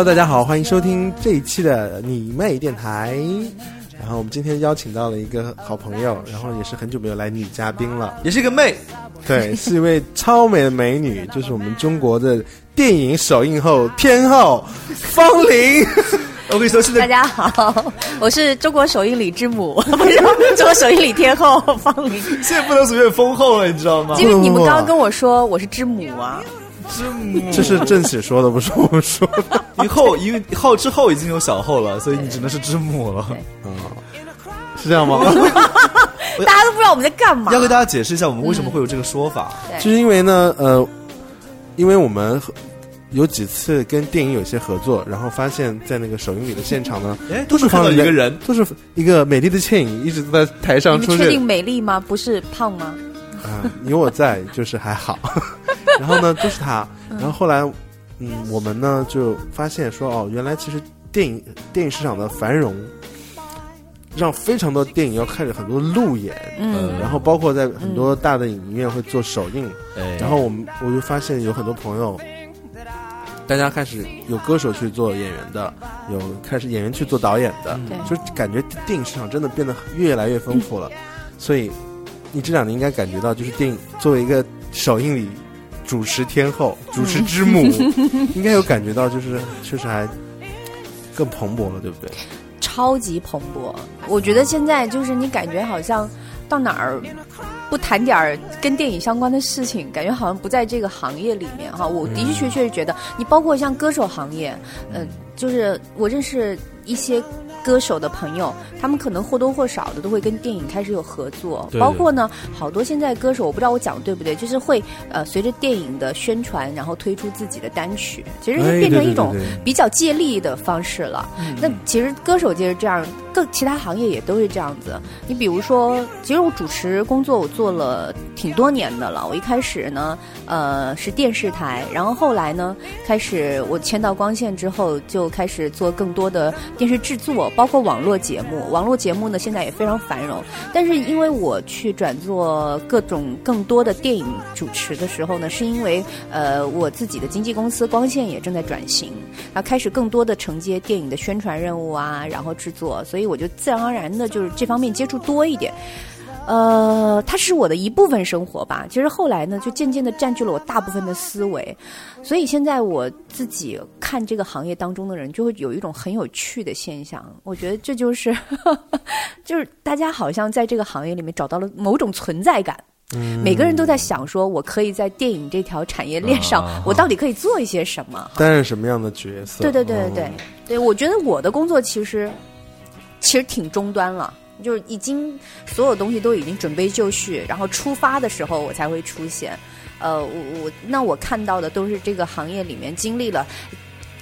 Hello，大家好，欢迎收听这一期的你妹电台。然后我们今天邀请到了一个好朋友，然后也是很久没有来女嘉宾了，也是一个妹，对，是一位超美的美女，就是我们中国的电影首映后天后方玲。我跟你说，现大家好，我是中国首映礼之母，不是中国首映礼天后方玲。现在不能随便封后了，你知道吗？因为你们刚刚跟我说我是之母啊，这是郑喜说的，不是我说的。以后因为后之后已经有小后了，所以你只能是之母了。是这样吗？大家都不知道我们在干嘛。要给大家解释一下，我们为什么会有这个说法。就是因为呢，呃，因为我们有几次跟电影有些合作，然后发现，在那个首映礼的现场呢，哎，都是放了一个人，都是一个美丽的倩影，一直在台上出现你们确定。美丽吗？不是胖吗？啊，有我在，就是还好。然后呢，就是他。然后后来，嗯，我们呢就发现说，哦，原来其实电影电影市场的繁荣，让非常多电影要开始很多路演，嗯，然后包括在很多大的影院会做首映。哎，然后我们我就发现有很多朋友，大家开始有歌手去做演员的，有开始演员去做导演的，对就感觉电影市场真的变得越来越丰富了。所以你这两年应该感觉到，就是电影作为一个首映礼主持天后、主持之母，应该有感觉到，就是确实还更蓬勃了，对不对？超级蓬勃。我觉得现在就是你感觉好像到哪儿不谈点儿跟电影相关的事情，感觉好像不在这个行业里面哈。我的的确确是觉得，你包括像歌手行业，嗯、就是我认识一些。歌手的朋友，他们可能或多或少的都会跟电影开始有合作，对包括呢，好多现在歌手，我不知道我讲的对不对，就是会呃随着电影的宣传，然后推出自己的单曲，其实就哎变成一种比较借力的方式了。那其实歌手界是这样，各其他行业也都是这样子。你比如说，其实我主持工作我做了挺多年的了。我一开始呢，呃，是电视台，然后后来呢，开始我签到光线之后，就开始做更多的电视制作，包括网络节目。网络节目呢，现在也非常繁荣。但是因为我去转做各种更多的电影主持的时候呢，是因为呃我自己的经纪公司光线也正在转型，啊开始更多的承接电影的宣传任务啊，然后制作，所以我就自然而然的就是这方面接触多一点。呃，它是我的一部分生活吧。其实后来呢，就渐渐的占据了我大部分的思维，所以现在我自己看这个行业当中的人，就会有一种很有趣的现象。我觉得这就是，就是大家好像在这个行业里面找到了某种存在感。每个人都在想说，我可以在电影这条产业链上，啊我到底可以做一些什么？担任什么样的角色？对对对对对嗯，对我觉得我的工作其实其实挺终端了。就是已经所有东西都已经准备就绪，然后出发的时候我才会出现。呃，我我那我看到的都是这个行业里面经历了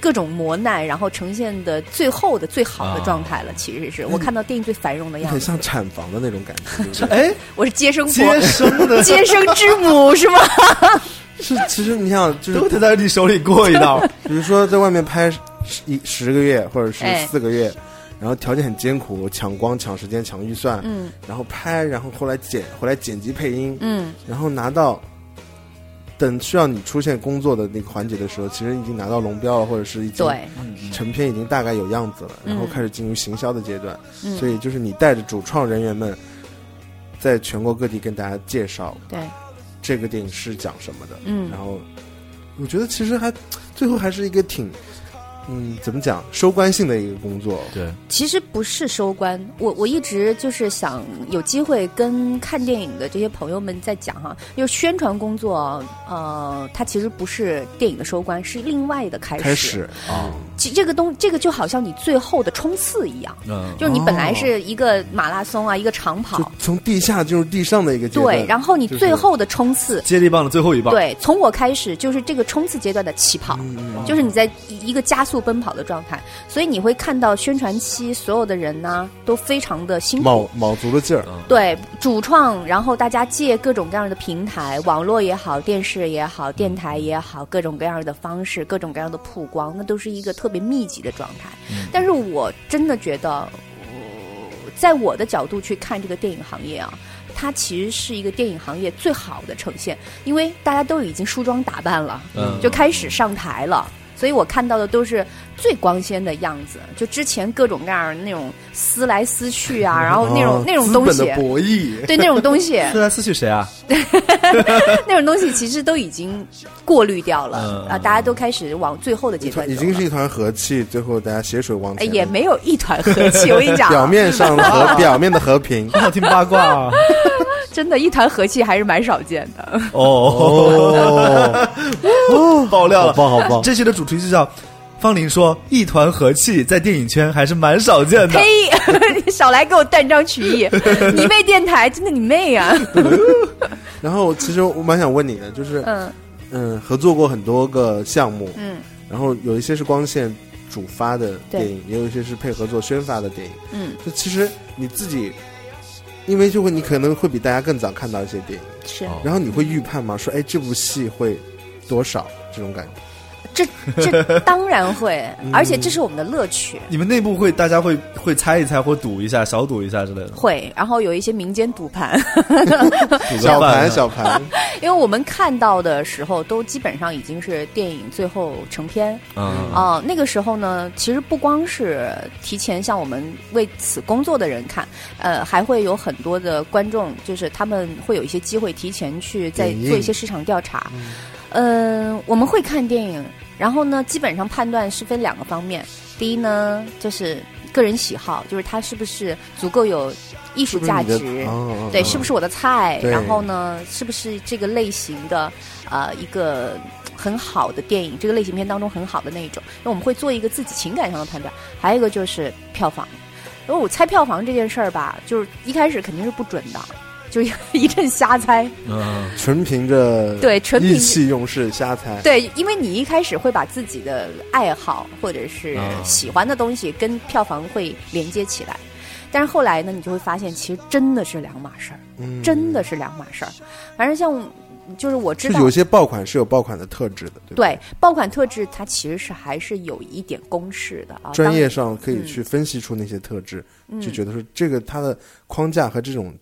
各种磨难，然后呈现的最后的最好的状态了。其实是我看到电影最繁荣的样子。很像产房的那种感觉，对不对？哎，我是接生婆，接生的接生之母是吗？是，其实你想，就是都得在你手里过一道。比如说在外面拍十一十个月或者是哎四个月，然后条件很艰苦，抢光、抢时间、抢预算，嗯。然后拍，然后后来剪，后来剪辑配音，嗯，然后拿到，等需要你出现工作的那个环节的时候，其实已经拿到龙标了，或者是已经，成片已经大概有样子了，嗯。然后开始进入行销的阶段，嗯。所以就是你带着主创人员们，在全国各地跟大家介绍对，这个电影是讲什么的，嗯。然后我觉得其实还最后还是一个挺，嗯，怎么讲收官性的一个工作。对，其实不是收官，我我一直就是想有机会跟看电影的这些朋友们在讲哈，就是宣传工作，呃，它其实不是电影的收官，是另外的开始。开始啊，其这个东这个就好像你最后的冲刺一样，嗯，就是你本来是一个马拉松啊，一个长跑，从地下进入地上的一个阶段。对，然后你最后的冲刺，接力棒的最后一棒，对，从我开始就是这个冲刺阶段的起跑，嗯就是你在一个加速奔跑的状态，所以你会看到宣传期所有的人呢都非常的辛苦。卯卯足了劲儿。对主创，然后大家借各种各样的平台，网络也好，电视也好，电台也好，各种各样的方式，各种各样的曝光，那都是一个特特别密集的状态。但是我真的觉得，呃在我的角度去看这个电影行业啊，它其实是一个电影行业最好的呈现，因为大家都已经梳妆打扮了，嗯就开始上台了。所以我看到的都是最光鲜的样子，就之前各种各样的那种撕来撕去啊，然后那种、哦那种东西资本的，博弈，对那种东西，撕来撕去谁啊？那种东西其实都已经过滤掉了嗯啊，大家都开始往最后的阶段已经是一团和气，最后大家携手往。也没有一团和气，我跟你讲，表面上和表面的和平。好听八卦啊！真的，一团和气还是蛮少见的。哦，爆料了，好棒好棒这期的主题就叫方林说“一团和气”在电影圈还是蛮少见的。呸！你 少来给我断章取义，你妹电台真的你妹啊！然后其实我蛮想问你的，就是嗯嗯，合作过很多个项目，嗯然后有一些是光线主发的电影，也有一些是配合做宣发的电影。嗯，就其实你自己，因为就会你可能会比大家更早看到一些电影，是哦然后你会预判吗？说哎，这部戏会多少这种感觉？这这 当然会，而且这是我们的乐趣。你们内部会大家会会猜一猜或赌一下，小赌一下之类的。会，然后有一些民间赌盘，小盘小盘，因为我们看到的时候都基本上已经是电影最后成片，嗯。啊、那个时候呢，其实不光是提前向我们为此工作的人看，呃，还会有很多的观众，就是他们会有一些机会提前去再做一些市场调查。嗯、我们会看电影，然后呢，基本上判断是分两个方面。第一呢，就是个人喜好，就是它是不是足够有艺术价值，对，哦是不是我的菜？然后呢，是不是这个类型的呃一个很好的电影，这个类型片当中很好的那一种？那我们会做一个自己情感上的判断。还有一个就是票房，因为我猜票房这件事儿吧，就是一开始肯定是不准的，就一阵瞎猜。嗯，纯凭着对纯凭意气用事瞎猜。对，因为你一开始会把自己的爱好或者是啊喜欢的东西跟票房会连接起来。但是后来呢，你就会发现，其实真的是两码事儿，嗯真的是两码事儿。反正像就是我知道就有，些爆款是有爆款的特质的，对爆款特质，它其实是还是有一点公式的啊。专业上可以去分析出那些特质，嗯就觉得说这个它的框架和这种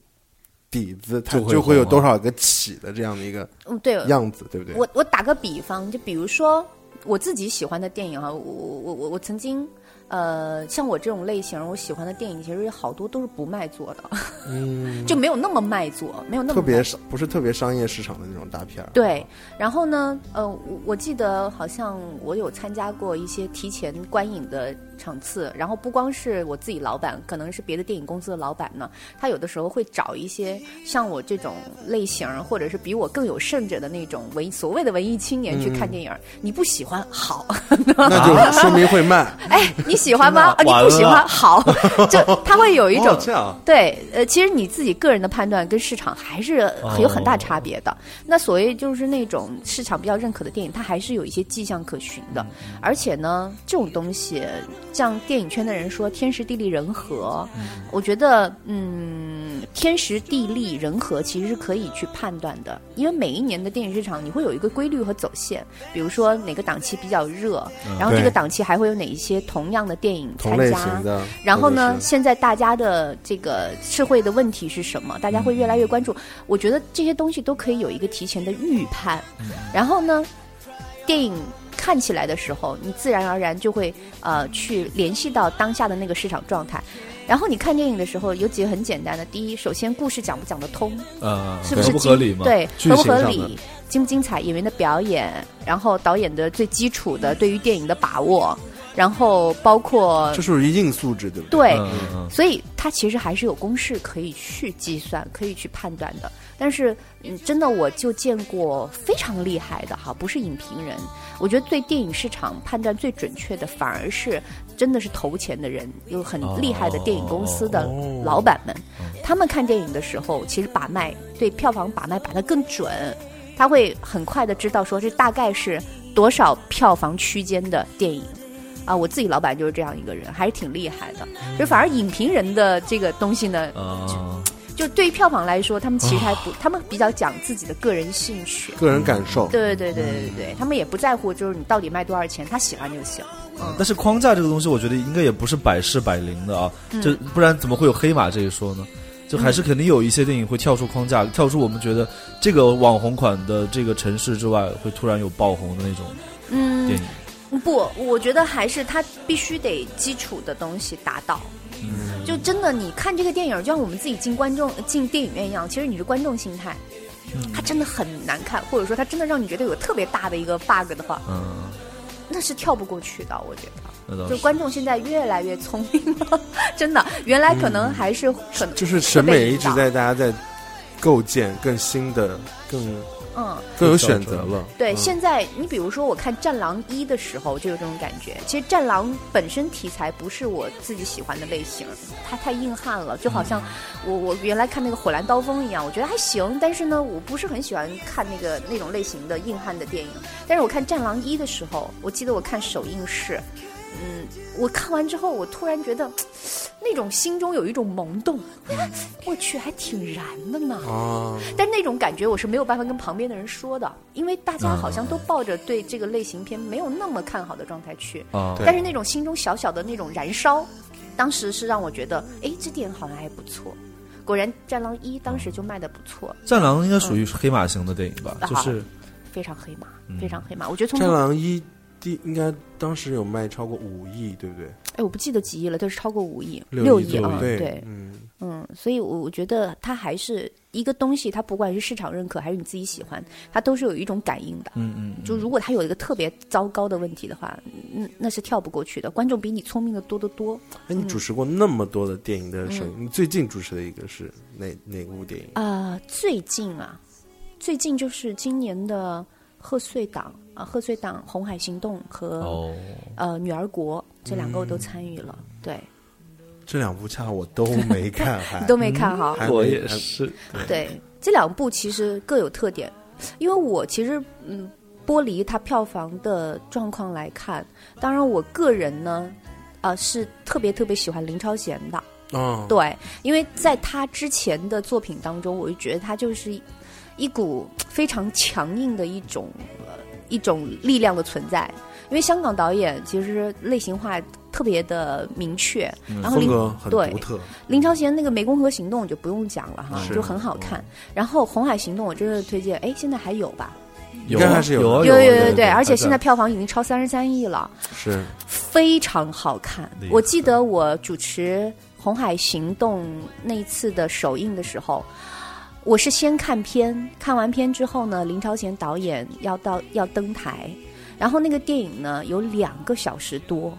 底子，它就会有多少个起的这样的一个嗯对，样子，对不对？我我打个比方，就比如说我自己喜欢的电影啊，我我我我曾经呃，像我这种类型，我喜欢的电影其实好多都是不卖座的，嗯，就没有那么卖座，没有那么特别不是特别商业市场的那种大片儿。对，然后呢，呃，我我记得好像我有参加过一些提前观影的场次，然后不光是我自己老板，可能是别的电影公司的老板呢，他有的时候会找一些像我这种类型，或者是比我更有甚者的那种文所谓的文艺青年去看电影。你不喜欢好，那就说明会慢。哎，你喜欢吗？啊，你不喜欢好，就他会有一种哦这样对，呃，其实你自己个人的判断跟市场还是有很大差别的。那所谓就是那种市场比较认可的电影，它还是有一些迹象可循的。而且呢，这种东西，像电影圈的人说天时地利人和，我觉得，嗯，天时地利人和其实是可以去判断的，因为每一年的电影市场你会有一个规律和走线，比如说哪个档期比较热，然后这个档期还会有哪一些同样的电影参加。然后呢现在大家的这个社会的问题是什么？大家会越来越关注。我觉得这些东西都可以有一个提前的预判。然后呢，电影看起来的时候，你自然而然就会呃去联系到当下的那个市场状态。然后你看电影的时候，有几个很简单的：第一，首先故事讲不讲得通，呃，是不是合不合理吗？，对，合不合理，精不精彩，演员的表演，然后导演的最基础的对于电影的把握，然后包括这是一硬素质，对不对？对，所以它其实还是有公式可以去计算、可以去判断的。但是，嗯，真的我就见过非常厉害的哈，不是影评人。我觉得对电影市场判断最准确的，反而是真的是投钱的人，有很厉害的电影公司的哦老板们。他们看电影的时候，其实把脉对票房把脉把得更准，他会很快的知道说这大概是多少票房区间的电影。啊，我自己老板就是这样一个人，还是挺厉害的。就反而影评人的这个东西呢，啊，就对于票房来说，他们其实还不，他们比较讲自己的个人兴趣。个人感受。对对对对对对，他们也不在乎就是你到底卖多少钱，他喜欢就行。嗯但是框架这个东西，我觉得应该也不是百试百灵的啊，就不然怎么会有黑马这一说呢？就还是肯定有一些电影会跳出框架，跳出我们觉得这个网红款的这个城市之外，会突然有爆红的那种嗯电，影。不，我觉得还是它必须得基础的东西达到。嗯。就真的，你看这个电影，就像我们自己进观众进电影院一样，其实你是观众心态，嗯。它真的很难看，或者说它真的让你觉得有特别大的一个 bug 的话，嗯，那是跳不过去的。我觉得，就观众现在越来越聪明了，真的，原来可能还是可能就是审美一直在大家在构建更新的、更嗯。更有选择了。对，嗯现在你比如说，我看《战狼一》的时候就有这种感觉。其实《战狼》本身题材不是我自己喜欢的类型，它太硬汉了，就好像我我原来看那个《火蓝刀锋》一样，我觉得还行，但是呢，我不是很喜欢看那个那种类型的硬汉的电影。但是我看《战狼一》的时候，我记得我看首映式，嗯，我看完之后，我突然觉得那种心中有一种萌动，哎我去，还挺燃的呢。啊，但那种感觉我是没有办法跟旁边的人说的，因为大家好像都抱着对这个类型片没有那么看好的状态去。啊，但是那种心中小小的那种燃烧，当时是让我觉得，哎，这电影好像还不错。果然，《战狼一》当时就卖的不错，战狼应该属于黑马型的电影吧？嗯就是非常黑马，嗯非常黑马。我觉得从《战狼一》第应该当时有卖超过五亿，对不对？哎，我不记得几亿了，但是超过五亿，六亿啊，对对，嗯，嗯，所以我我觉得它还是一个东西，它不管是市场认可还是你自己喜欢，它都是有一种感应的。嗯嗯，就如果它有一个特别糟糕的问题的话，嗯，那是跳不过去的。观众比你聪明的多得多哎，你主持过那么多的电影的首嗯，你最近主持的一个是哪哪部电影？啊、最近啊，最近就是今年的贺岁档啊，贺岁档《红海行动》和、哦，呃《女儿国》这两个我都参与了，对，这两部恰好我都没看，都没看哈。我也是，对，这两部其实各有特点，因为我其实嗯，剥离它票房的状况来看，当然我个人呢，啊、是特别特别喜欢林超贤的。哦，对，因为在他之前的作品当中，我就觉得他就是一一股非常强硬的一种呃一种力量的存在。因为香港导演其实类型化特别的明确，然后林格很对独特，林超贤那个《湄公河行动》就不用讲了哈，就很好看。然后《红海行动》我真的推荐，哎，现在还有吧？应该还是有有有啊有啊有对，而且现在票房已经超三十三亿了。是非常好看。我记得我主持《红海行动》那一次的首映的时候，我是先看片，看完片之后呢，林超贤导演要到要登台，然后那个电影呢有两个小时多，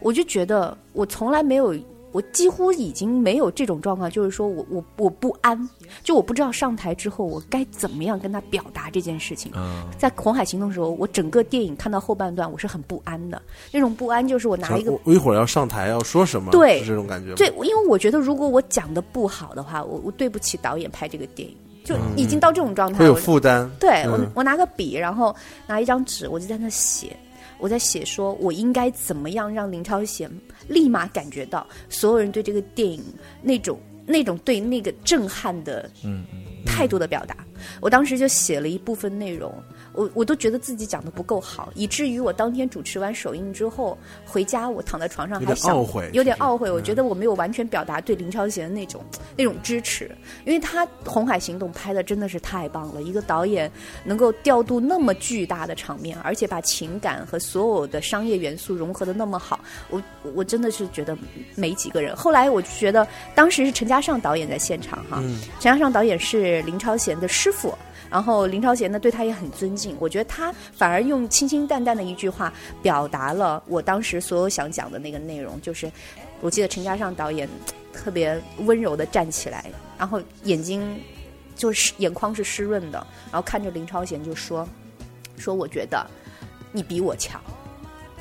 我就觉得我从来没有。我几乎已经没有这种状况，就是说我我我不安，就我不知道上台之后我该怎么样跟他表达这件事情。嗯，在《红海行动》的时候，我整个电影看到后半段，我是很不安的。那种不安就是我拿一个我我一会儿要上台要说什么，对是这种感觉？对，因为我觉得如果我讲的不好的话，我我对不起导演拍这个电影，就已经到这种状态。会有负担，对我嗯我拿个笔，然后拿一张纸，我就在那写，我在写说我应该怎么样让林超贤立马感觉到所有人对这个电影那种那种对那个震撼的嗯态度的表达。我当时就写了一部分内容，我我都觉得自己讲的不够好，以至于我当天主持完首映之后回家，我躺在床上有点还想懊悔有点懊悔。我觉得我没有完全表达对林超贤的那种那种支持，因为他《红海行动》拍的真的是太棒了，一个导演能够调度那么巨大的场面，而且把情感和所有的商业元素融合的那么好，我我真的是觉得没几个人。后来我就觉得，当时是陈嘉上导演在现场哈，嗯陈嘉上导演是林超贤的师傅。然后林超贤呢对他也很尊敬，我觉得他反而用清清淡淡的一句话表达了我当时所有想讲的那个内容，就是我记得陈嘉上导演特别温柔的站起来，然后眼睛就是眼眶是湿润的，然后看着林超贤就说说我觉得你比我强，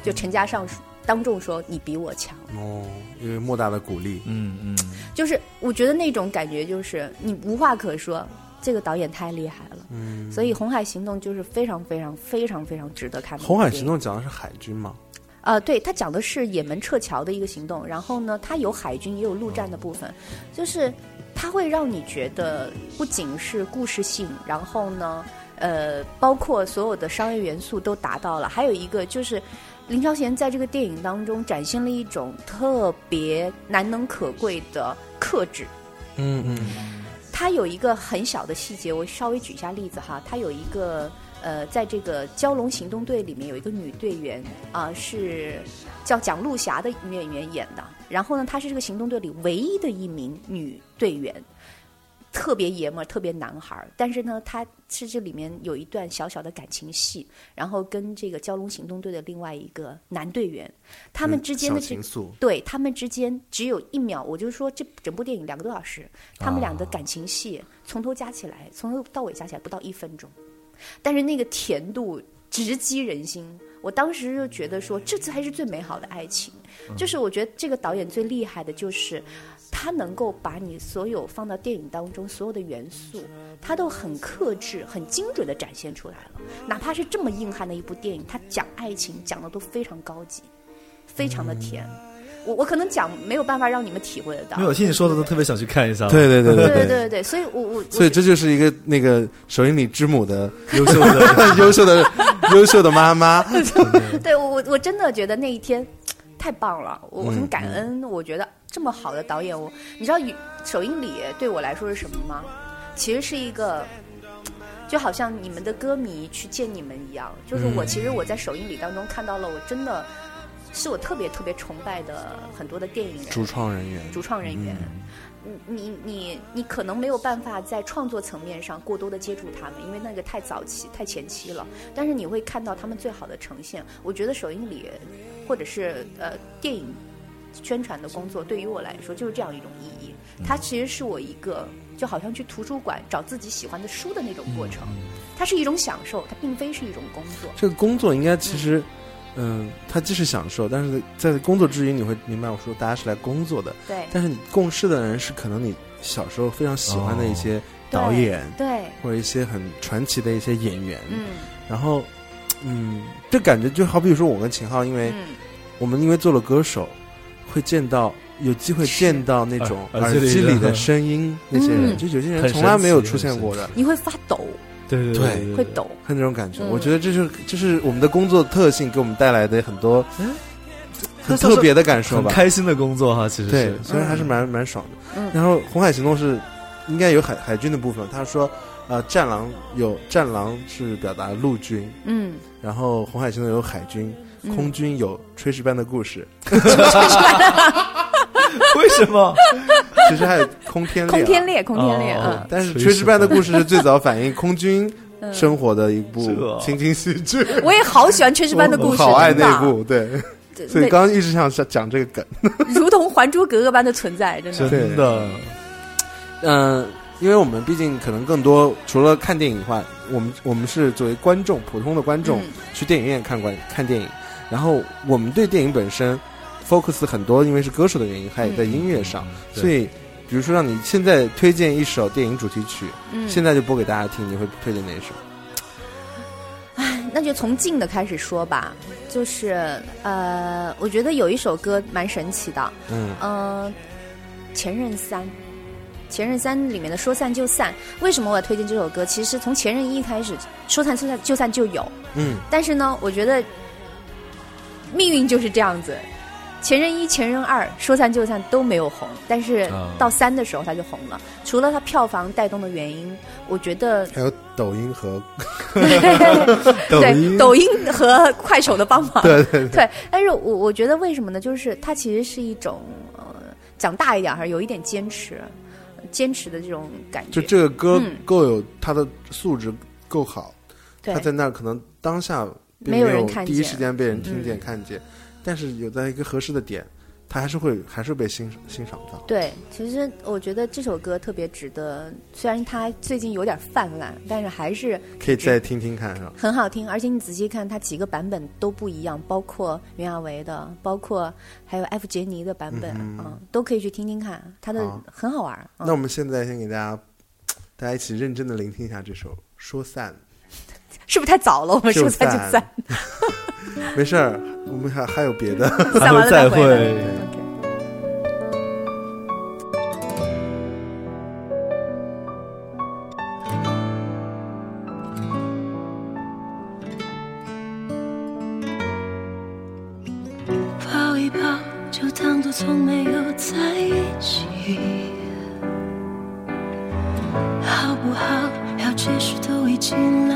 就陈嘉上当众说你比我强。哦，因为莫大的鼓励，嗯嗯，就是我觉得那种感觉就是你无话可说，这个导演太厉害了。嗯，所以《红海行动》就是非常非常非常非常值得看的。红海行动讲的是海军吗，呃，对，它讲的是也门撤侨的一个行动，然后呢，它有海军也有陆战的部分，就是它会让你觉得不仅是故事性，然后呢，呃，包括所有的商业元素都达到了，还有一个就是。林超贤在这个电影当中展现了一种特别难能可贵的克制，嗯嗯他有一个很小的细节，我稍微举一下例子哈。他有一个呃，在这个蛟龙行动队里面有一个女队员啊、是叫蒋璐霞的女演员演的。然后呢，她是这个行动队里唯一的一名女队员，特别爷们儿，特别男孩儿。但是呢，他是这里面有一段小小的感情戏，然后跟这个蛟龙行动队的另外一个男队员，他们之间的情愫，对他们之间只有一秒，我就说这整部电影两个多小时，他们俩的感情戏从头加起来，从头到尾加起来不到一分钟，但是那个甜度直击人心。我当时就觉得说，这才是最美好的爱情。就是我觉得这个导演最厉害的就是，他能够把你所有放到电影当中所有的元素他都很克制很精准的展现出来了。哪怕是这么硬汉的一部电影他讲爱情讲的都非常高级非常的甜。我我可能讲没有办法让你们体会得到。没有听你说的都特别想去看一下对对对对对。对对所以我我所以这就是一个那个首映礼之母的优秀的优秀的优秀的妈妈对我我我真的觉得那一天太棒了，我我很嗯感恩。我觉得这么好的导演，我你知道首映礼对我来说是什么吗？其实是一个。就好像你们的歌迷去见你们一样，就是我嗯其实我在首映礼当中看到了，我真的是我特别特别崇拜的很多的电影人、主创人员，主创人员。你你你你可能没有办法在创作层面上过多的接触他们，因为那个太早期、太前期了。但是你会看到他们最好的呈现。我觉得首映礼或者是呃电影宣传的工作，对于我来说就是这样一种意义。它其实是我一个就好像去图书馆找自己喜欢的书的那种过程，它是一种享受，它并非是一种工作。这个工作应该其实，嗯，它既是享受，但是在工作之余，你会明白我说大家是来工作的，对。但是你共事的人是可能你小时候非常喜欢的一些导演，对，或者一些很传奇的一些演员，嗯。然后，嗯，这感觉就好比说我跟秦昊，因为嗯，我们因为做了歌手，会见到有机会见到那种 耳机里的的声音，那些人嗯。就有些人从来没有出现过的，你会发抖，对对对对会抖。会那种感觉。嗯我觉得这就是这是我们的工作特性给我们带来的很多嗯很特别的感受吧。开心的工作哈，其实对是，所以还是蛮蛮爽的。嗯然后红海行动是应该有海海军的部分，他说呃战狼有战狼是表达陆军，嗯，然后红海行动有海军，嗯空军有炊事班的故事，为什么？其实还有空天猎、啊，空天猎，空天猎，哦嗯。但是炊事班的故事是最早反映空军嗯生活的一部这情景喜剧。我也好喜欢炊事班的故事，我 好爱真的那部，对，所以刚刚一直想想讲这个梗。如同《还珠格格》般的存在，真的。真的，嗯、因为我们毕竟可能更多除了看电影以外，我们我们是作为观众，普通的观众、嗯去电影院看观看电影，然后我们对电影本身 focus 很多，因为是歌手的原因，还有在音乐上，对。所以比如说让你现在推荐一首电影主题曲，嗯，现在就播给大家听，你会推荐哪一首？那就从近的开始说吧，就是呃，我觉得有一首歌蛮神奇的，嗯。呃，《前任三》。《前任三》里面的“说散就散”，为什么我要推荐这首歌？其实从《前任一》开始，“说散就散就散”就有，嗯。但是呢，我觉得命运就是这样子，《前任一》《前任二》说散就散都没有红，但是啊到三的时候他就红了。除了他票房带动的原因，我觉得还有抖音和 对抖音和快手的帮忙，对对对，对，但是我我觉得为什么呢？就是他其实是一种呃，讲大一点还是有一点坚持，坚持的这种感觉。就这个歌嗯够有他的素质够好，对他在那儿可能当下没有人看见第一时间被人听见、嗯看见，但是有在一个合适的点，他还是会还是被欣欣赏到。对，其实我觉得这首歌特别值得，虽然它最近有点泛滥，但是还是可以再听听看，是吧？很好听。而且你仔细看，它几个版本都不一样，包括袁娅维的，包括还有艾弗杰尼的版本，嗯嗯都可以去听听看，它的很好玩那我们现在先给大家，大家一起认真的聆听一下这首《说散是不是太早了？我们说再见。没事儿，我们还还有别的。散完再会。抱一抱，就当作从没有在一起，好不好？要解释都已经来。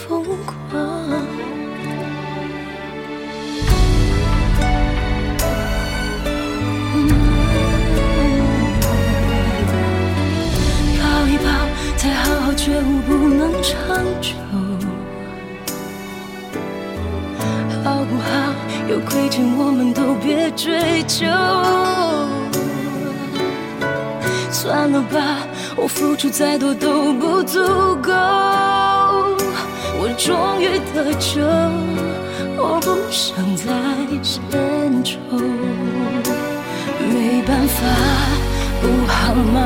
长久。好不好？有亏欠我们都别追究。算了吧，我付出再多都不足够。我终于得救，我不想再献丑。没办法，不好吗？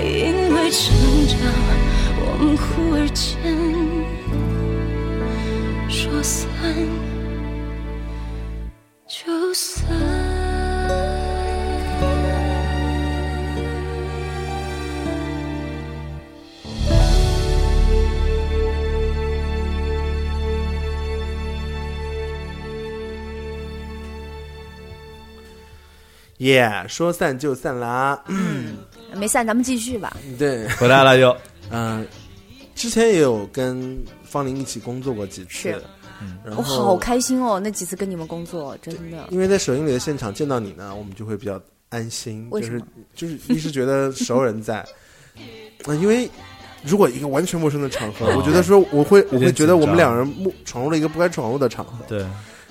因为成长，我们忽而间说散就散。耶、说散就散啦。没散，咱们继续吧。对，回来了又，嗯、之前也有跟方玲一起工作过几次。是，然后我好开心哦，那几次跟你们工作，真的。因为在首映礼的现场见到你呢，我们就会比较安心，就是为什么？就是一是觉得熟人在，啊、因为如果一个完全陌生的场合，我觉得说我会我会觉得我们两人目闯入了一个不该闯入的场合，对，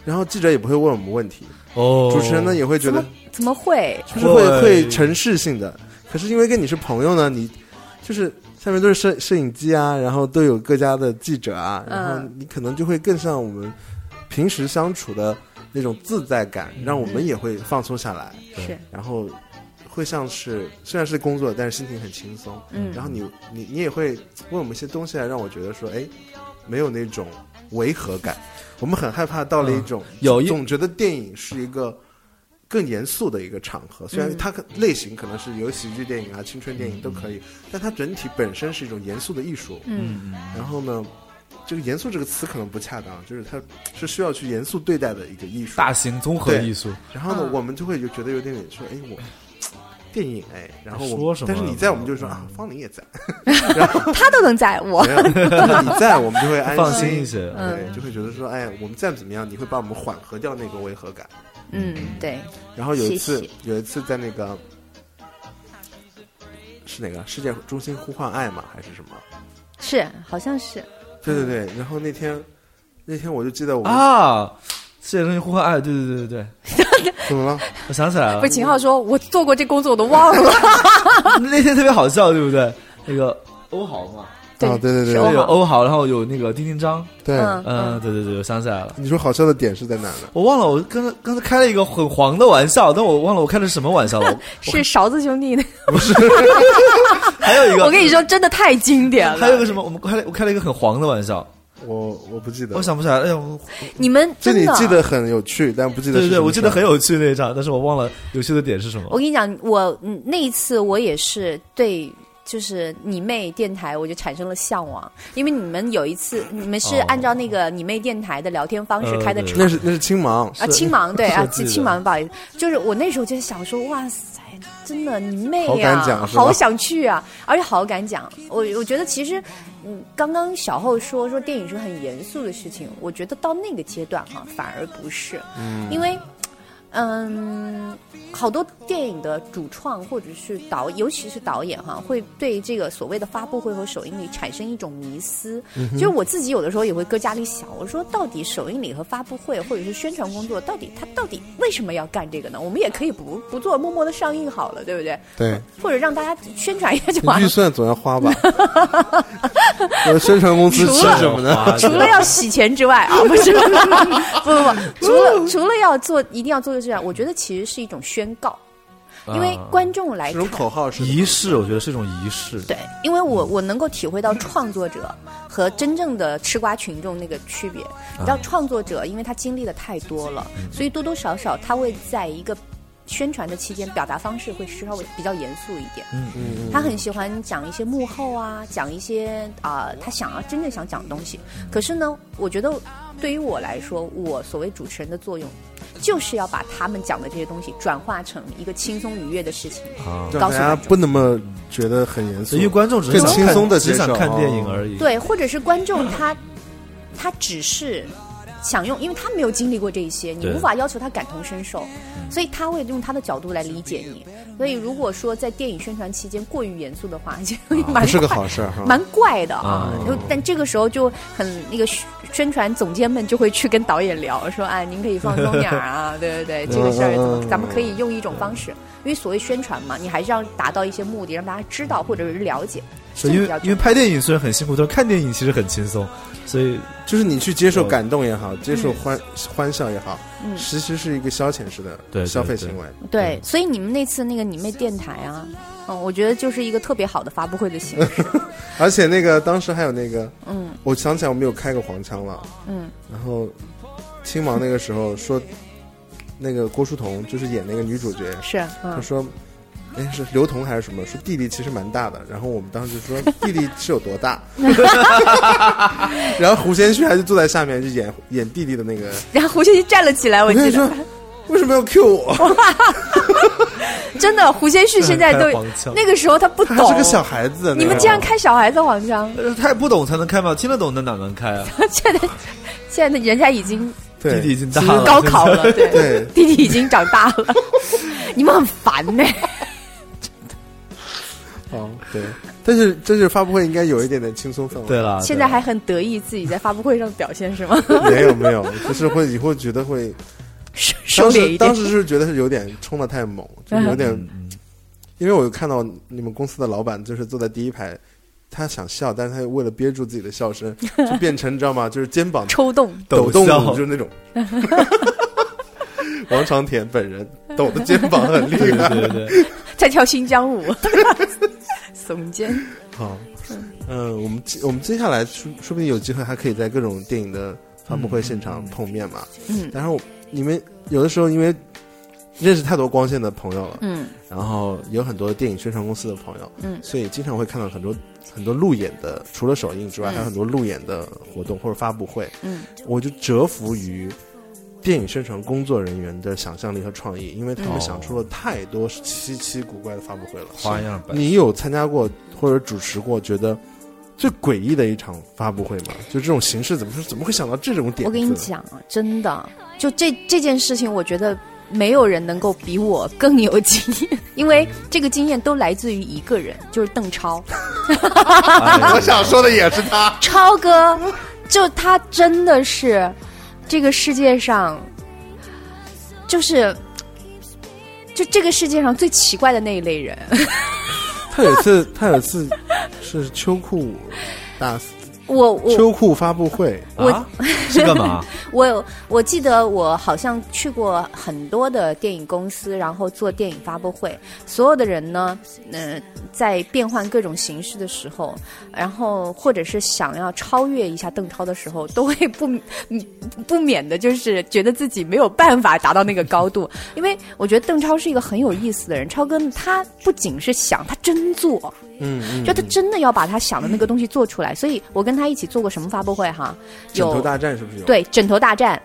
然后记者也不会问我们问题，哦，主持人呢也会觉得怎么会？就是会会会。程式性的，可是因为跟你是朋友呢，你就是下面都是摄摄影机啊，然后都有各家的记者啊，然后嗯你可能就会更像我们平时相处的那种自在感，让我们也会放松下来，是，然后会像是虽然是工作，但是心情很轻松，嗯。然后你你你也会问我们一些东西来让我觉得说，哎，没有那种违和感。我们很害怕到了一种、有一总觉得电影是一个更严肃的一个场合，虽然它类型可能是有喜剧电影啊、青春电影都可以，但它整体本身是一种严肃的艺术。嗯，然后呢，这个“严肃”这个词可能不恰当，就是它是需要去严肃对待的一个艺术。大型综合艺术，然后呢，嗯我们就会就觉得有点点说，哎，我电影哎，然后我说什么但是你在，我们就说啊，方林也在，他都能在我你在，我们就会安放心一些。嗯对，就会觉得说，哎，我们再怎么样，你会把我们缓和掉那个违和感。嗯。对，然后有一次谢谢，有一次在那个是哪个？世界中心呼唤爱嘛，还是什么？是好像是。对对对，然后那天那天我就记得我啊，世界中心呼唤爱，对对对对对，怎么了？我想起来了。不是，秦昊说，我做过这工作我都忘了。那天特别好笑，对不对？那个欧豪嘛，对啊对对对是有欧豪，然后有那个丁丁张，对，嗯嗯，对对对，我想起来了。你说好笑的点是在哪呢？我忘了，我刚才刚才开了一个很黄的玩笑，但我忘了我开的是什么玩笑了。是勺子兄弟的。还有一个，我跟你说，真的太经典了。还有一个什么？我们开了我开了一个很黄的玩笑，我我不记得，我想不起来。哎呀，我你们这你真的记得很有趣，但不记得对对对，我记得很有趣那一场，但是我忘了有趣的点是什么。我跟你讲，我嗯那一次我也是对。就是你妹电台，我就产生了向往，因为你们有一次，你们是哦。按照那个你妹电台的聊天方式开的场，那是那是青芒，啊，青芒 对啊，是我记得青芒不好意思，就是我那时候就想说，哇塞，真的你妹好呀、敢讲好想去啊，而且好敢讲。我我觉得其实，嗯，刚刚小后说说电影是很严肃的事情，我觉得到那个阶段哈、反而不是，嗯。因为。嗯，好多电影的主创或者是导，尤其是导演哈，会对这个所谓的发布会和首映礼产生一种迷思。就是我自己有的时候也会搁家里想，我说到底首映礼和发布会或者是宣传工作，到底他到底为什么要干这个呢？我们也可以不不做，默默的上映好了，对不对？对，或者让大家宣传一下就完了。预算总要花吧？呃宣传公司吃什么呢？除了要洗钱之外啊，不是，不不不，除了除了要做，一定要做的这样，我觉得其实是一种宣告，因为啊观众来这种，口号是仪式，我觉得是一种仪式。对，因为我我能够体会到创作者和真正的吃瓜群众那个区别。你知道，创作者因为他经历的太多了，所以多多少少他会在一个宣传的期间，表达方式会稍微比较严肃一点。嗯嗯他很喜欢讲一些幕后啊，讲一些啊、他想要真正想讲的东西。可是呢，我觉得对于我来说，我所谓主持人的作用，就是要把他们讲的这些东西转化成一个轻松愉悦的事情。啊，让大家不那么觉得很严肃因为。观众只是更想看轻松的只想看电影而已。对，或者是观众他他只是想用，因为他没有经历过这一些，你无法要求他感同身受，所以他会用他的角度来理解你。所以如果说在电影宣传期间过于严肃的话，就个怪好事。蛮怪的啊哦。就但这个时候就很那个宣宣传总监们就会去跟导演聊，说哎，您可以放松点儿啊，对对对，这个事儿怎么咱们可以用一种方式，因为所谓宣传嘛，你还是要达到一些目的，让大家知道或者是了解。是因为因为拍电影虽然很辛苦，但是看电影其实很轻松，所以就是你去接受感动也好，接受嗯欢欢笑也好，嗯。其实是一个消遣式的消费行为。对，所以你们那次那个你妹电台啊，嗯，我觉得就是一个特别好的发布会的形式。而且那个当时还有那个，嗯。我想起来我们有开过黄腔了，嗯。然后青芒那个时候说，那个郭书童就是演那个女主角，是，他嗯，说。哎，是刘同还是什么？说弟弟其实蛮大的，然后我们当时就说 弟弟是有多大，然后胡先煦还是坐在下面就演演弟弟的那个。然后胡先煦站了起来，我记得我跟你说，为什么要 Q 我？真的胡先煦现在都那个时候他不懂，他是个小孩子。你们竟然开小孩子黄腔，呃他也不懂才能开吗，听得懂那哪能开啊？现在现在人家已经对弟弟已经大了高考了，对，对，弟弟已经长大了，你们很烦呢、哦，对，但是这是发布会应该有一点点轻松氛围。对了，现在还很得意自己在发布会上表现是吗？没有没有，就是会以后觉得会，收收当时敛一点。当时是觉得是有点冲的太猛，就是有点，因为我有看到你们公司的老板就是坐在第一排，他想笑，但是他为了憋住自己的笑声，就变成你知道吗？就是肩膀抽动，抖动，就是那种。王长田本人抖的肩膀很厉对害。对对对，在跳新疆舞，耸肩。好，嗯，我们接我们接下来说说不定有机会还可以在各种电影的发布会现场碰面嘛。嗯。然后你们有的时候因为认识太多光线的朋友了，嗯。然后有很多电影宣传公司的朋友，嗯。所以经常会看到很多很多路演的，除了首映之外，嗯。还有很多路演的活动或者发布会。嗯。我就折服于电影宣传工作人员的想象力和创意，因为他们嗯想出了太多稀奇古怪的发布会了。花样百你有参加过或者主持过觉得最诡异的一场发布会吗？就这种形式，怎么说？怎么会想到这种点子？我跟你，讲啊，真的，就这这件事情，我觉得没有人能够比我更有经验，因为这个经验都来自于一个人，就是邓超。哎我想说的也是他。超哥，就他真的是这个世界上，就是就这个世界上最奇怪的那一类人。他有一次，他有一次是秋裤打死我我秋裤发布会，我啊 是干嘛？我有我记得我好像去过很多的电影公司，然后做电影发布会。所有的人呢，嗯、在变换各种形式的时候，然后或者是想要超越一下邓超的时候，都会不嗯 不免的就是觉得自己没有办法达到那个高度。因为我觉得邓超是一个很有意思的人，超哥他不仅是想，他真做。嗯嗯，就他真的要把他想的那个东西做出来，所以我跟他一起做过什么发布会哈？有枕头大战是不是有？，对枕头大战，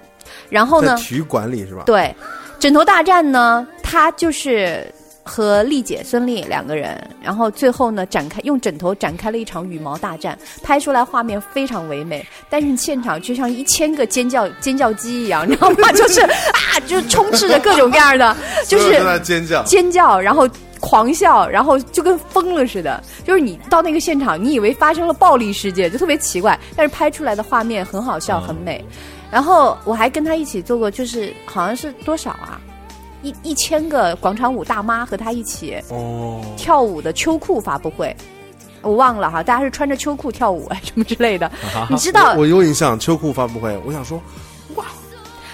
然后呢，体育馆里是吧？对枕头大战呢，他就是和丽姐孙俪两个人，然后最后呢展开用枕头展开了一场羽毛大战，拍出来画面非常唯美，但是现场就像一千个尖叫尖叫鸡一样，你知道吗？就是啊，就是充斥着各种各样的，就是尖叫。尖叫，然后狂笑，然后就跟疯了似的。就是你到那个现场，你以为发生了暴力事件，就特别奇怪，但是拍出来的画面很好笑，嗯很美。然后我还跟他一起做过，就是好像是多少啊？一一千个广场舞大妈和他一起哦，跳舞的秋裤发布会，我忘了哈，大家是穿着秋裤跳舞啊什么之类的。你知道我我有印象，秋裤发布会，我想说，哇，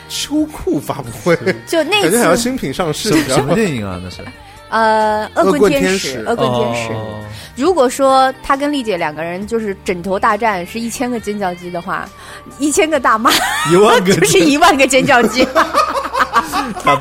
秋裤发布会，就那感觉好像次新品上市，什么电影啊？那是呃，恶恶棍天使，棍天使。恶棍天使。哦。如果说他跟丽姐两个人就是枕头大战是一千个尖叫鸡的话，一千个大妈一万个 就是一万个尖叫鸡，他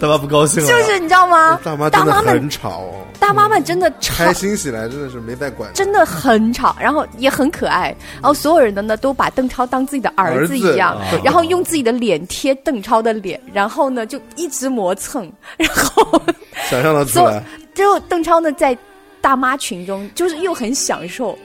他妈不高兴了，就是你知道吗？大妈大妈们很吵。哦，大妈们真的吵。开。心起来真的是没在管。真的很吵，然后也很可爱，然后所有人的呢都把邓超当自己的儿子一样，然后用自己的脸贴邓超的脸，然后呢就一直磨蹭，然后想象得出来，之后邓超呢在大妈群中就是又很享受，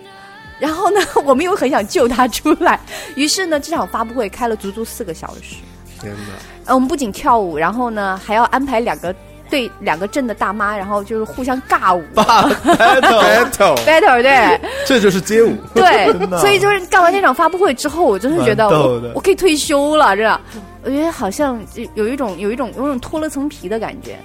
然后呢 我们又很想救他出来，于是呢这场发布会开了足足四个小时。天哪！呃，我们不仅跳舞，然后呢还要安排两个对两个镇的大妈，然后就是互相尬舞。Battle，battle 对。这就是街舞。对真，的所以就是干完那场发布会之后，我真的觉得我我可以退休了，这样我觉得好像有有一种有一种有一种脱了层皮的感觉。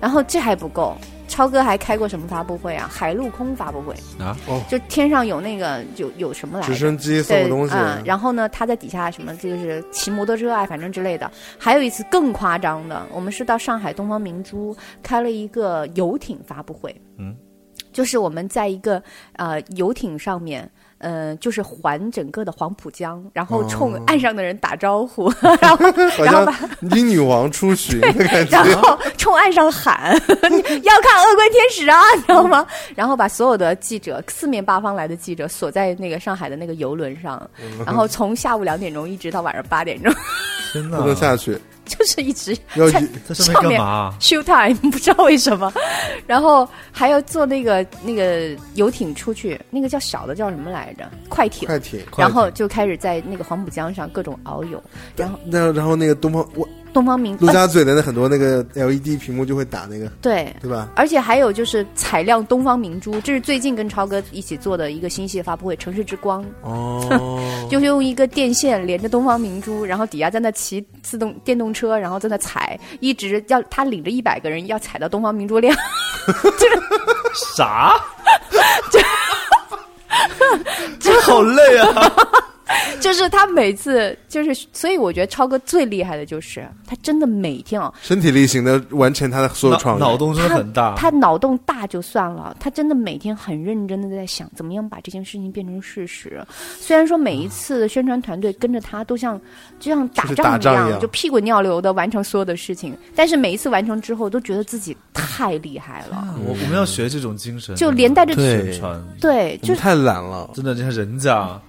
然后这还不够，超哥还开过什么发布会啊？海陆空发布会，啊，就天上有那个有有什么来着？直升机送东西，嗯，然后呢，他在底下什么就是骑摩托车啊，反正之类的。还有一次更夸张的，我们是到上海东方明珠开了一个游艇发布会，嗯，就是我们在一个呃游艇上面。呃，就是环整个的黄浦江，然后冲哦岸上的人打招呼，然后然后把英女王出巡 的感然。后冲岸上喊 要看恶棍天使啊，你知道吗？然后把所有的记者四面八方来的记者锁在那个上海的那个游轮上，然后从下午两点钟一直到晚上八点钟，天哪不！能下去，就是一直在上面？show time，不知道为什么，然后还要坐那个那个游艇出去，那个叫小的叫什么来着？快艇。快艇。然后就开始在那个黄浦江上各种遨游，然后那然后那个东方，我东方明珠陆家嘴的那很多那个 LED 屏幕就会打那个，对，对吧？而且还有就是采亮东方明珠，这是最近跟超哥一起做的一个新戏发布会《城市之光》，哦，就是用一个电线连着东方明珠，然后底下在那骑自动电动车，然后在那踩，一直要他领着一百个人要踩到东方明珠亮。这 啥？这好累啊！就是他每次就是，所以我觉得超哥最厉害的就是他真的每天哦，身体力行的完成他的所有创意。脑洞真的很大。他脑洞大就算了，他真的每天很认真的在想怎么样把这件事情变成事实。虽然说每一次的宣传团队跟着他都像就像打仗一样，就屁滚尿流的完成所有的事情，但是每一次完成之后都觉得自己太厉害了，我我们要学这种精神，就连带着对宣传，对，就我们太懒了，真的，这些人家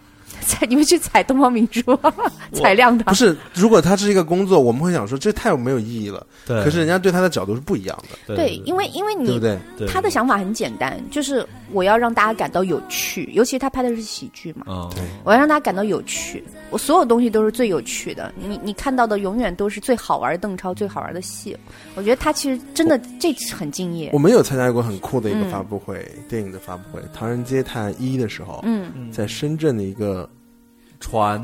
采你们去采东方明珠，采亮堂不。是，如果他是一个工作，我们会想说这太没有意义了。对，可是人家对他的角度是不一样的，对对，因为因为你对对？他的想法很简单，就是我要让大家感到有趣，尤其是他拍的是喜剧嘛，对，我要让大家感到有趣。我所有东西都是最有趣的，你你看到的永远都是最好玩的邓超，最好玩的戏。我觉得他其实真的这次很敬业我。们有参加过很酷的一个嗯发布会，电影的发布会，《唐人街探案一》的时候，嗯在深圳的一个船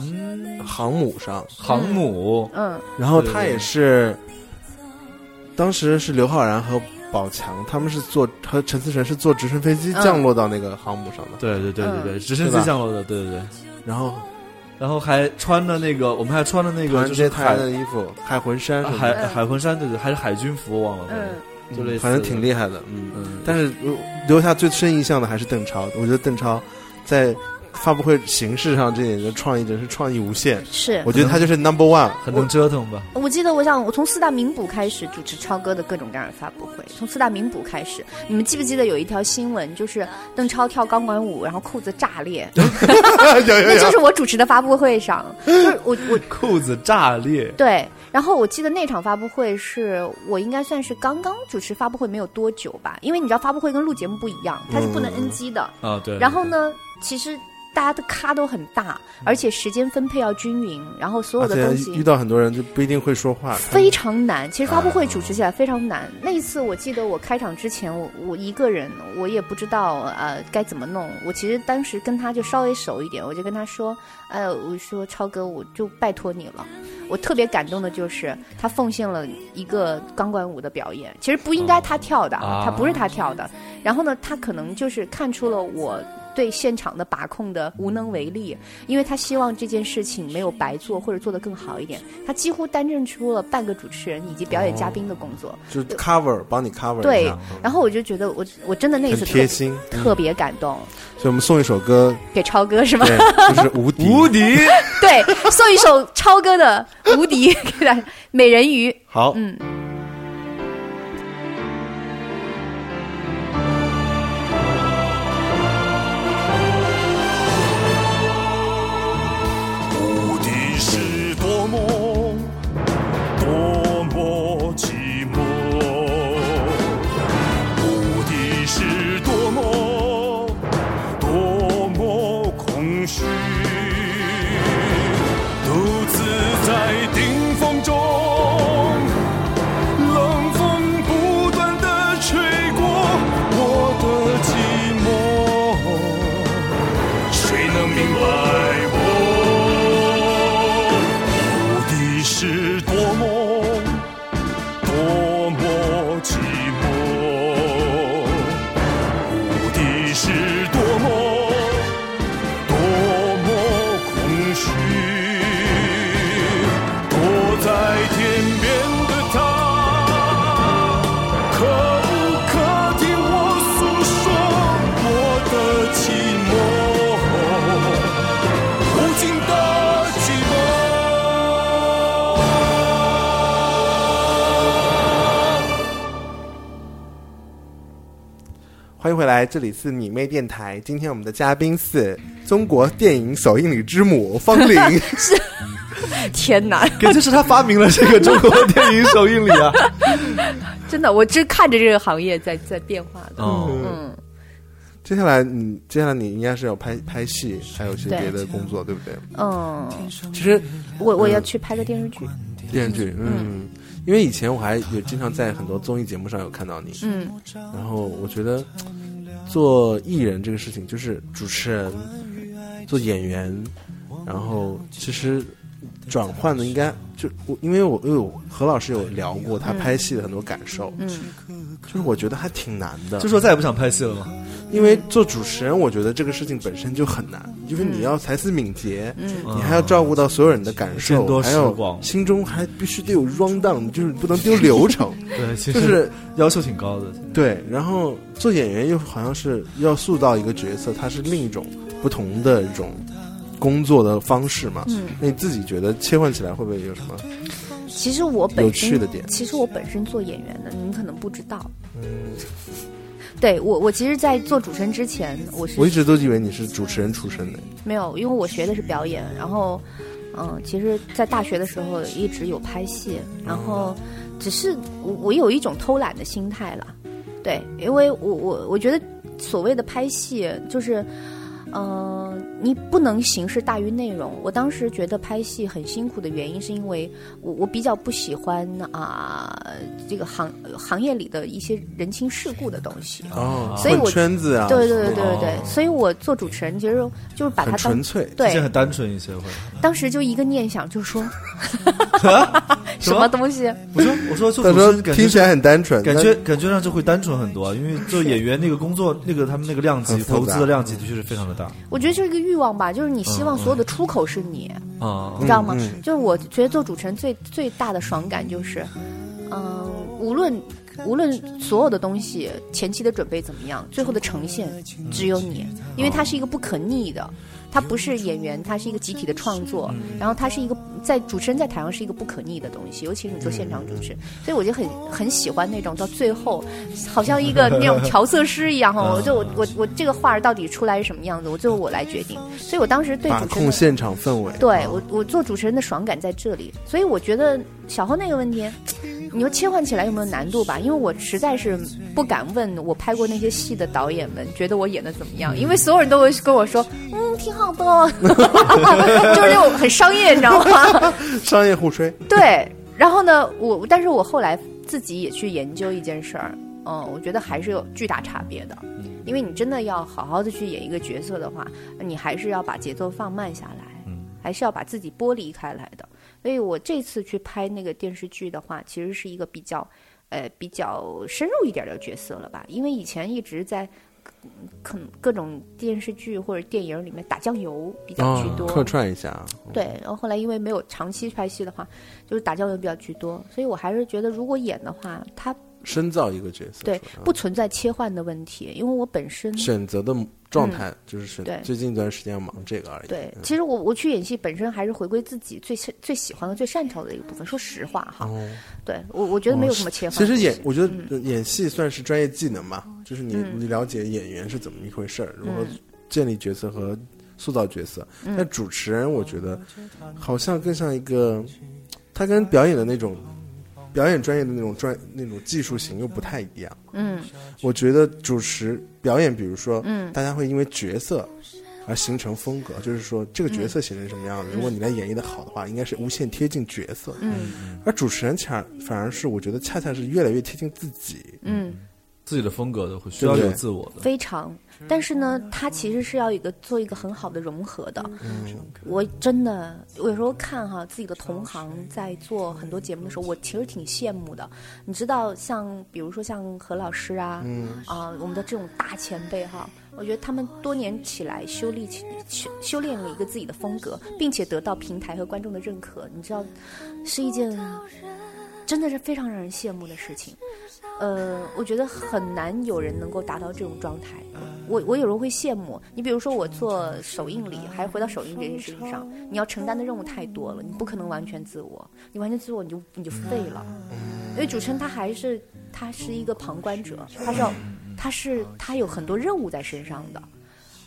航母上，航母，嗯然后他也是，当时是刘昊然和宝强，他们是坐和陈思诚是坐直升飞机嗯降落到那个航母上的，对对对对对，直升机降落的，对对对。然后然后还穿着那个，我们还穿着那个就是人街探海案的衣服，海魂衫海海魂衫，对对，还是海军服，忘了，嗯，就类似，反正挺厉害的，嗯。嗯，但是呃留下最深印象的还是邓超，我觉得邓超在发布会形式上这点的创意真是创意无限，是。我觉得他就是 number one，很能折腾吧？我记得，我想我从四大名捕开始主持超哥的各种各样的发布会，从四大名捕开始，你们记不记得有一条新闻，就是邓超跳钢管舞，然后裤子炸裂，有有那就是我主持的发布会上，就是我我裤子炸裂，对，然后我记得那场发布会是我应该算是刚刚主持发布会没有多久吧，因为你知道发布会跟录节目不一样，它是不能 NG 的。啊，对。然后呢，其实大家的咖都很大，而且时间分配要均匀，然后所有的东西遇到很多人就不一定会说话，非常难。其实发布会主持起来非常难。那一次我记得我开场之前，我我一个人，我也不知道呃该怎么弄。我其实当时跟他就稍微熟一点，我就跟他说，呃，我说超哥，我就拜托你了。我特别感动的就是他奉献了一个钢管舞的表演，其实不应该他跳的，啊他不是他跳的。然后呢，他可能就是看出了我。对现场的把控的无能为力，因为他希望这件事情没有白做，或者做得更好一点。他几乎担任出了半个主持人以及表演嘉宾的工作。就 cover 帮你 cover 一对然后我就觉得我我真的那一很次特贴心，特别感动，所以我们送一首歌，给超哥是吗？就是无敌，无敌，对，送一首超哥的《无敌》给大家，《美人鱼》。好，嗯，来，这里是你妹电台。今天我们的嘉宾是中国电影首映礼之母方玲，是天哪，感觉是他发明了这个中国电影首映礼啊！真的，我只看着这个行业在在变化的。哦，嗯，接下来你接下来你应该是要拍拍戏，还有一些别的工作，对不对？嗯，其实我我要去拍个电视剧。电视剧，嗯，因为以前我还有经常在很多综艺节目上有看到你，嗯然后我觉得做艺人这个事情，就是主持人、做演员，然后其实转换的应该就我，因为我因为我何老师有聊过他拍戏的很多感受，嗯，就是我觉得还挺难的，就说再也不想拍戏了嘛。因为做主持人，我觉得这个事情本身就很难，就是你要才思敏捷，嗯你还要照顾到所有人的感受，还有心中还必须得有 round down，就是不能丢流程，对，其实就是要求挺高的。对。然后做演员又好像是要塑造一个角色，它是另一种不同的一种工作的方式嘛。嗯那你自己觉得切换起来会不会有什么？其实我本身有趣的点其实我本身做演员的，你们可能不知道。嗯，对我，我其实，在做主持人之前，我是我一直都以为你是主持人出身的。没有，因为我学的是表演，然后，嗯，其实，在大学的时候一直有拍戏，然后，只是我我有一种偷懒的心态了，对，因为我我我觉得所谓的拍戏就是。嗯、你不能形式大于内容。我当时觉得拍戏很辛苦的原因，是因为我我比较不喜欢啊、这个行行业里的一些人情世故的东西。哦，所以我圈子啊，对对对对对所以我做主持人其实就是把它当纯粹。对，这很单纯一些会。当时就一个念想，就说什 什么东西？我说我说做主持人感觉听起来很单纯，感觉感觉上就会单纯很多啊，因为做演员那个工作，那个他们那个量级投资的量级的确是非常的大我觉得就是一个欲望吧，就是你希望所有的出口是你，嗯你知道吗？嗯嗯就是我觉得做主持人最最大的爽感就是，嗯、无论无论所有的东西前期的准备怎么样，最后的呈现只有你，因为它是一个不可逆的。它不是演员，它是一个集体的创作，然后它是一个在主持人在台上是一个不可逆的东西，尤其是你做现场主持，所以我就很很喜欢那种到最后，好像一个那种调色师一样哈，我就我我我这个画儿到底出来是什么样子，我最后我来决定，所以我当时对主持人的控现场氛围。对我，我做主持人的爽感在这里，所以我觉得小侯那个问题，你说切换起来有没有难度吧？因为我实在是不敢问我拍过那些戏的导演们，觉得我演的怎么样，因为所有人都会跟我说，嗯，挺好的，就是那种很商业，你知道吗？商业互吹，对，然后呢，我但是我后来自己也去研究一件事儿，嗯，我觉得还是有巨大差别的，因为你真的要好好的去演一个角色的话，你还是要把节奏放慢下来，还是要把自己剥离开来的。所以我这次去拍那个电视剧的话，其实是一个比较，呃，比较深入一点的角色了吧，因为以前一直在。可各种电视剧或者电影里面打酱油比较居多，哦客串一下啊。对，然后后来因为没有长期拍戏的话，就是打酱油比较居多，所以我还是觉得如果演的话，它深造一个角色，对不存在切换的问题，因为我本身选择的状态就是选对。最近一段时间要忙这个而已。对，嗯。其实我我去演戏本身还是回归自己最最喜欢的、最擅长的一个部分。说实话哈，哦，对我我觉得没有什么切换。其实演，我觉得嗯。演戏算是专业技能嘛，就是你你了解演员是怎么一回事儿，如何建立角色和塑造角色。嗯。但主持人，我觉得好像更像一个，他跟表演的那种表演专业的那种专那种技术型又不太一样。嗯我觉得主持表演，比如说，嗯大家会因为角色而形成风格，就是说这个嗯角色写成什么样子，如果你来演绎的好的话，应该是无限贴近角色。嗯而主持人恰反而是我觉得恰恰是越来越贴近自己。嗯，自己的风格的，会需要有自我的。非常。但是呢，它其实是要一个做一个很好的融合的。嗯我真的，我有时候看哈自己的同行在做很多节目的时候，我其实挺羡慕的。你知道，像比如说像何老师啊，嗯啊、我们的这种大前辈哈，我觉得他们多年起来修炼起修修炼了一个自己的风格，并且得到平台和观众的认可，你知道，是一件真的是非常让人羡慕的事情。呃，我觉得很难有人能够达到这种状态。我我有时候会羡慕你，比如说我做首映礼，还是回到首映这件事情上，你要承担的任务太多了，你不可能完全自我，你完全自我你就你就废了。因为主持人他还是他是一个旁观者，他是要他是他有很多任务在身上的。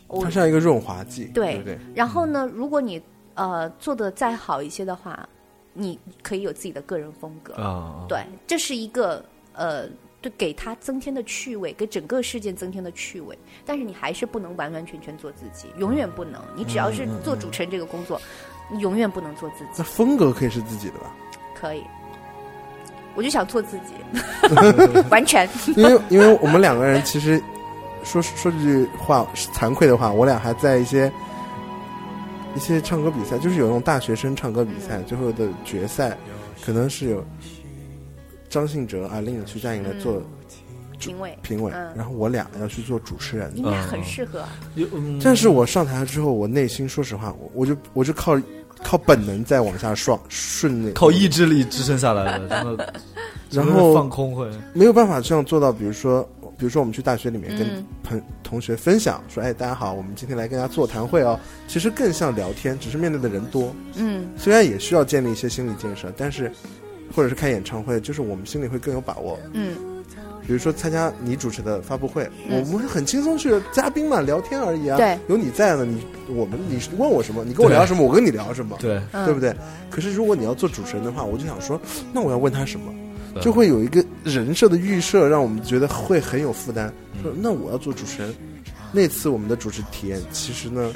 我它像一个润滑剂，对对对？然后呢，如果你呃做的再好一些的话，你可以有自己的个人风格。啊，对，这是一个呃，对，给他增添的趣味，给整个事件增添的趣味。但是你还是不能完完全全做自己，永远不能。你只要是做主持人这个工作，你永远不能做自己那。风格可以是自己的吧？可以，我就想做自己，完全。因为因为我们两个人其实说说句话惭愧的话，我俩还在一些一些唱歌比赛，就是有那种大学生唱歌比赛，最后的决赛可能是有张信哲、阿令、徐佳莹来做评委，评委，嗯。然后我俩要去做主持人。你。们俩很适合。但是我上台了之后，我内心说实话，我我就我就靠靠本能在往下刷顺那靠意志力支撑下来的，然后。然后放空会，没有办法这样做到，比如说，比如说我们去大学里面跟嗯朋、同学分享，说，哎，大家好，我们今天来跟大家座谈会哦。其实更像聊天，只是面对的人多，嗯虽然也需要建立一些心理建设，但是或者是开演唱会，就是我们心里会更有把握。嗯比如说参加你主持的发布会，我们是很轻松去嘉宾嘛，聊天而已啊。对有你在呢，你我们你问我什么，你跟我聊什么，我跟你聊什么，对，嗯对不对？可是如果你要做主持人的话，我就想说，那我要问他什么？对就会有一个人设的预设，让我们觉得会很有负担。说那我要做主持人，那次我们的主持体验其实呢，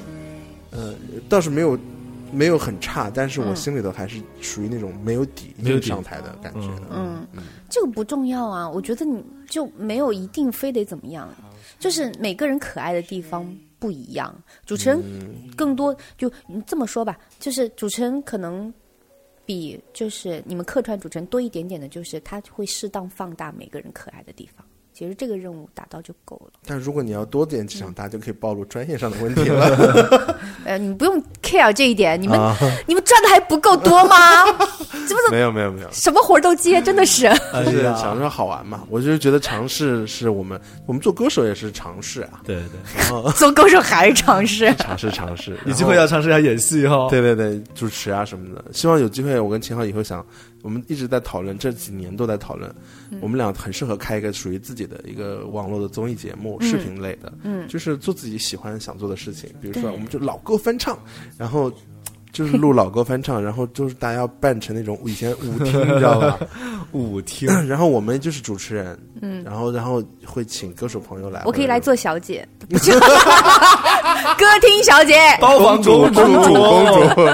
呃，倒是没有没有很差，但是我嗯心里头还是属于那种没有底没有上台的感觉的。嗯，这个不重要啊，我觉得你就没有一定非得怎么样，就是每个人可爱的地方不一样。主持人更多就你这么说吧，就是主持人可能比就是你们客串主持人多一点点的，就是他会适当放大每个人可爱的地方。其实这个任务达到就够了。但如果你要多点几场，大家就可以暴露专业上的问题了。呃，你不用 care 这一点，你们、啊你们赚的还不够多吗？这不是没有没有没有，什么活儿都接，真的是。哎就是呀想说好玩嘛。我就是觉得尝试是我们我们做歌手也是尝试啊，对对，做歌手还是尝试。尝试尝试。有机会要尝试一下演戏哈。对对对，主持啊什么的，希望有机会，我跟秦昊以后想，我们一直在讨论，这几年都在讨论，我们俩很适合开一个属于自己的一个网络的综艺节目，视频类的，嗯。就是做自己喜欢想做的事情，比如说我们就老歌翻唱，然后。就是录老歌翻唱，然后就是大家要扮成那种以前舞厅，你知道吧？舞厅。然后我们就是主持人，嗯，然后然后会请歌手朋友来，我可以来做小姐，歌厅小姐。包房公主，公主，公主，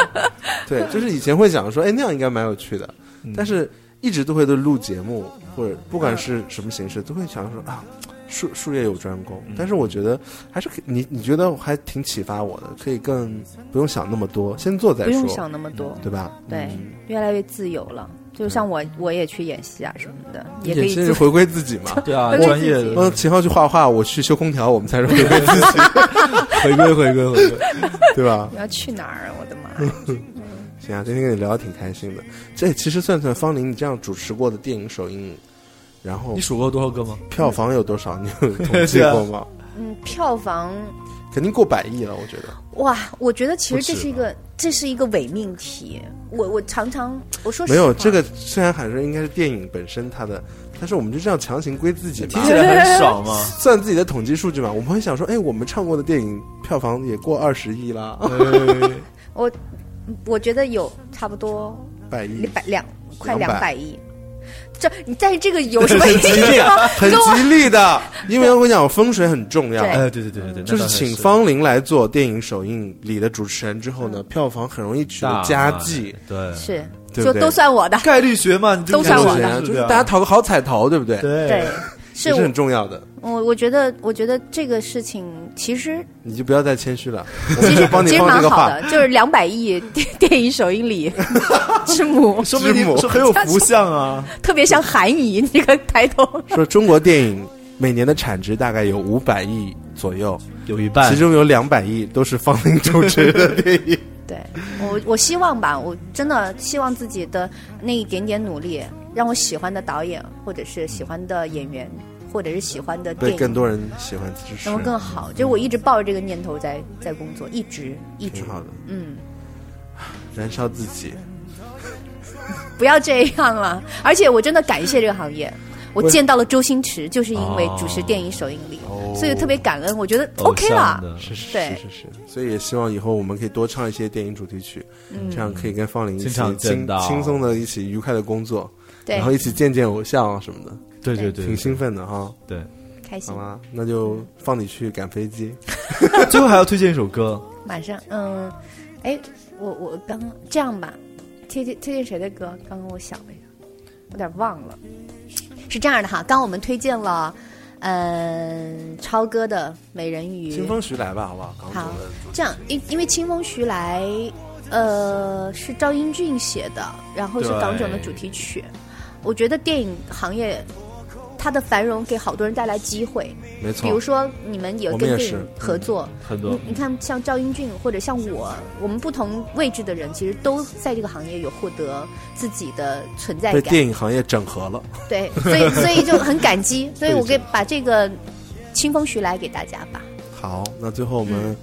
对，就是以前会想说，哎，那样应该蛮有趣的，嗯但是一直都会在录节目或者不管是什么形式，都会想说啊，术术业有专攻。嗯但是我觉得还是可以你你觉得还挺启发我的，可以更不用想那么多，先做再说不用说，想那么多，对吧？对嗯，越来越自由了。就像我，我也去演戏啊什么的，也可以回归自己嘛。对啊，专业的嗯，秦昊去画画，我去修空调，我们才是回归自己，回归回归回归。对吧？你要去哪儿啊？我的妈呀！行啊，今天跟你聊的挺开心的。这其实算算方林你这样主持过的电影首映，然后你数过多少个吗？票房有多少？你有 统计过吗？嗯，票房肯定过百亿了，我觉得。哇，我觉得其实这是一个这是一个伪命题。我我常常我说没有这个，虽然喊说应该是电影本身它的，但是我们就这样强行归自己嘛听，起来很爽嘛。算自己的统计数据嘛。我们会想说，哎，我们唱过的电影票房也过二十亿啦，哎我我觉得有差不多百亿。一，百两快两百。亿。这你但是这个有什么意很吉利义吗？很吉利的，因为我跟你讲，风水很重要。对。哎，对对对对对，就是请方玲来做电影首映礼的主持人之后呢，票房很容易取得佳绩，对。是就都算我的。概率学嘛，你都算我的。就是大家讨个好彩头，对不？对。对，是很重要的。我我觉得我觉得这个事情其实你就不要再谦虚了，我其实就帮你其实放这个话。蛮好的，就是两百亿电电影首映礼之母，说明之母你是很有福相啊。特别像韩怡这个抬头。说中国电影每年的产值大概有五百亿左右，有一半其中有两百亿都是方林主持的电影。对我，我希望吧，我真的希望自己的那一点点努力，让我喜欢的导演，或者是喜欢的演员，或者是喜欢的电影，被更多人喜欢支持能，够更好。就我一直抱着这个念头在在工作，一直一直挺，好的，嗯，燃烧自己。不要这样了。而且我真的感谢这个行业。我见到了周星驰，就是因为主持电影首映礼，哦所以特别感恩。我觉得 OK 了，是是对是是是，所以也希望以后我们可以多唱一些电影主题曲，这样可以跟方玲一起轻轻松的一起愉快的工作，对然，后一起见见偶像啊什么的，对对对，挺兴奋的哈。对。开心好。吗？那就放你去赶飞机。最后还要推荐一首歌，马上，嗯，哎，我我刚这样吧，推荐推荐谁的歌？刚刚我想了一下，有点忘了。是这样的哈，刚刚我们推荐了，嗯，超哥的《美人鱼》。清风徐来吧，好不好？好这样，因因为清风徐来，呃，是赵英俊写的，然后是港囧的主题曲。我觉得电影行业它的繁荣给好多人带来机会，没错。比如说你们也跟电影合作，很多你你看，像赵英俊或者像我，我们不同位置的人，其实都在这个行业有获得自己的存在感被感。电影行业整合了，对，所以 所以就很感激，所以我给把这个清风徐来给大家吧。好，那最后我们，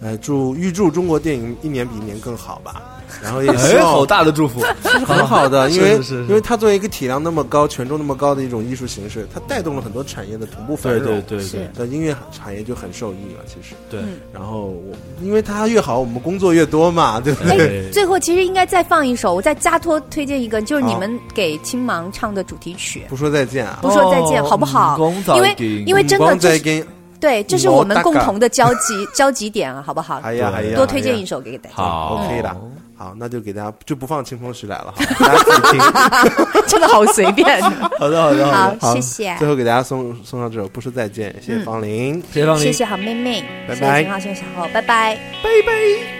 呃，祝预祝中国电影一年比一年更好吧。然后也希哎，望好大的祝福，是很好的，因为是是是因为它作为一个体量那么高、权重那么高的一种艺术形式，它带动了很多产业的同步繁对荣。对对对是那音乐产业就很受益了，其实。对，然后我，因为它越好，我们工作越多嘛，对不哎对？对，最后其实应该再放一首，我再加托推荐一个，就是你们给青芒唱的主题曲。不说再见啊，不说再见，好不好？因为因为真的对，这是我们共同的交集 交集点啊，好不好？哎呀哎呀，多推荐一首，首给大家，好 OK 的。好，那就给大家就不放清风徐来了，哈，大家自己听。真的好随便。好的好的好的，，好谢谢，最后给大家送送上这首《不说再见》，谢谢方林。谢谢方林，谢谢好妹妹，拜拜谢谢谢谢小后，拜拜。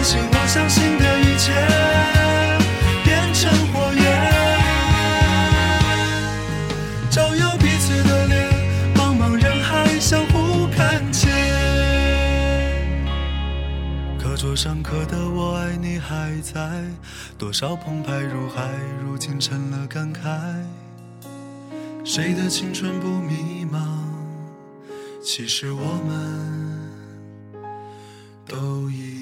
相信我相信的一切变成火焰，照耀彼此的脸，茫茫人海相互看见。课桌上刻的我爱你还在，多少澎湃如海，如今成了感慨。谁的青春不迷茫？其实我们都一